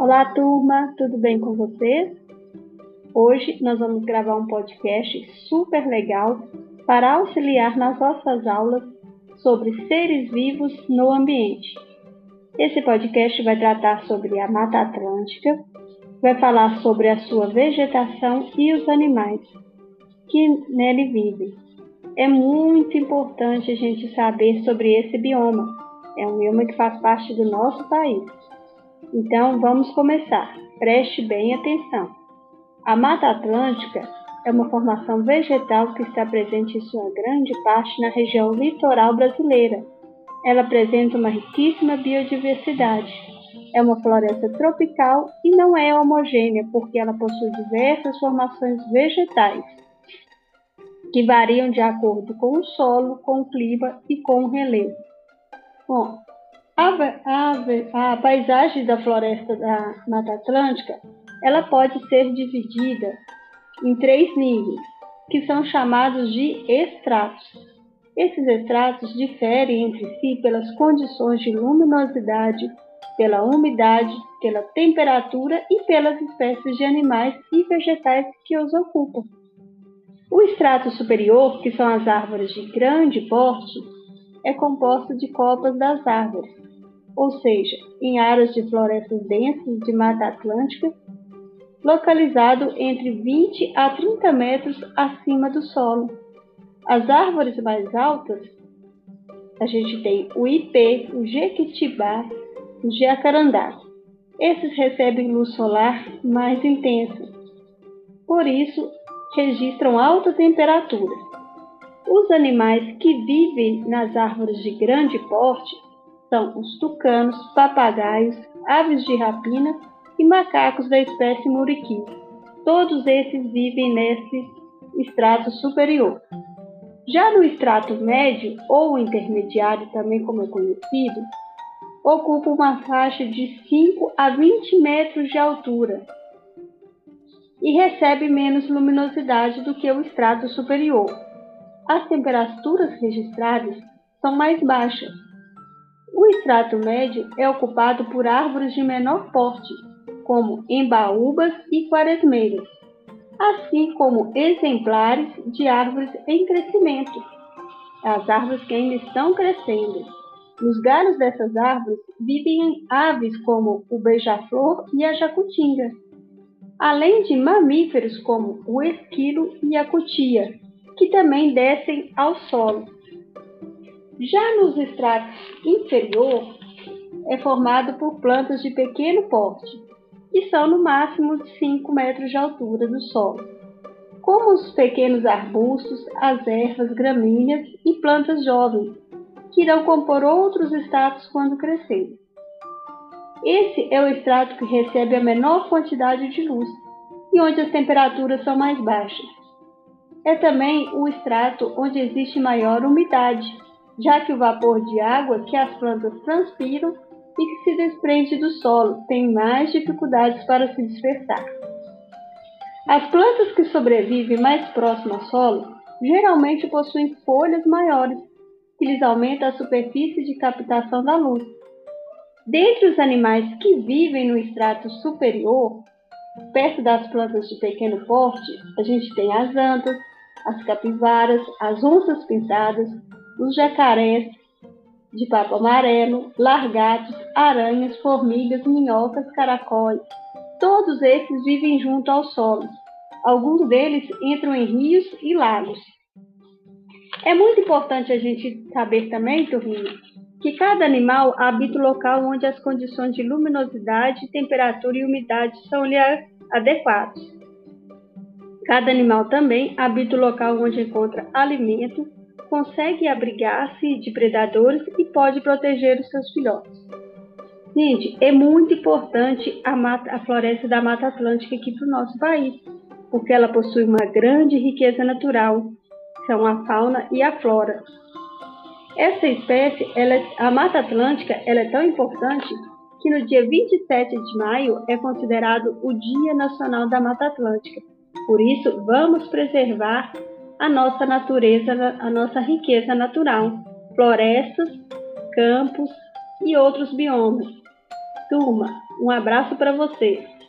Olá, turma, tudo bem com vocês? Hoje nós vamos gravar um podcast super legal para auxiliar nas nossas aulas sobre seres vivos no ambiente. Esse podcast vai tratar sobre a Mata Atlântica, vai falar sobre a sua vegetação e os animais que nele vivem. É muito importante a gente saber sobre esse bioma. É um bioma que faz parte do nosso país. Então, vamos começar. Preste bem atenção. A Mata Atlântica é uma formação vegetal que está presente em sua grande parte na região litoral brasileira. Ela apresenta uma riquíssima biodiversidade. É uma floresta tropical e não é homogênea, porque ela possui diversas formações vegetais, que variam de acordo com o solo, com o clima e com o relevo. Bom, a, a, a paisagem da floresta da Mata Atlântica ela pode ser dividida em três níveis, que são chamados de estratos. Esses estratos diferem entre si pelas condições de luminosidade, pela umidade, pela temperatura e pelas espécies de animais e vegetais que os ocupam. O estrato superior, que são as árvores de grande porte, é composto de copas das árvores, ou seja, em áreas de florestas densas de Mata Atlântica localizado entre 20 a 30 metros acima do solo. As árvores mais altas, a gente tem o ipê, o jequitibá, o jacarandá. Esses recebem luz solar mais intensa, por isso registram alta temperatura. Os animais que vivem nas árvores de grande porte são os tucanos, papagaios, aves de rapina e macacos da espécie muriqui. Todos esses vivem nesse estrato superior. Já no estrato médio ou intermediário, também como é conhecido, ocupa uma faixa de 5 a 20 metros de altura e recebe menos luminosidade do que o estrato superior. As temperaturas registradas são mais baixas. O estrato médio é ocupado por árvores de menor porte, como embaúbas e quaresmeiras, assim como exemplares de árvores em crescimento, as árvores que ainda estão crescendo. Nos galhos dessas árvores vivem aves como o beija-flor e a jacutinga, além de mamíferos como o esquilo e a cutia, que também descem ao solo. Já nos estratos inferior, é formado por plantas de pequeno porte, que são no máximo de 5 metros de altura do solo, como os pequenos arbustos, as ervas, gramíneas e plantas jovens, que irão compor outros estratos quando crescerem. Esse é o estrato que recebe a menor quantidade de luz e onde as temperaturas são mais baixas. É também o estrato onde existe maior umidade, já que o vapor de água que as plantas transpiram e que se desprende do solo tem mais dificuldades para se dispersar. As plantas que sobrevivem mais próximo ao solo geralmente possuem folhas maiores, que lhes aumenta a superfície de captação da luz. Dentre os animais que vivem no extrato superior, perto das plantas de pequeno porte, a gente tem as antas, as capivaras, as onças pintadas, os jacarés, de papo amarelo, largatos, aranhas, formigas, minhocas, caracóis. Todos esses vivem junto ao solo. Alguns deles entram em rios e lagos. É muito importante a gente saber também, turminha, que cada animal habita o local onde as condições de luminosidade, temperatura e umidade são lhe adequadas. Cada animal também habita o local onde encontra alimento, consegue abrigar-se de predadores e pode proteger os seus filhotes. Gente, é muito importante a, mata, a floresta da Mata Atlântica aqui para o nosso país, porque ela possui uma grande riqueza natural, são a fauna e a flora. Essa espécie, ela, a Mata Atlântica, ela é tão importante que no dia 27 de maio é considerado o Dia Nacional da Mata Atlântica. Por isso, vamos preservar a nossa natureza, a nossa riqueza natural, florestas, campos e outros biomas. Turma, Um abraço para vocês!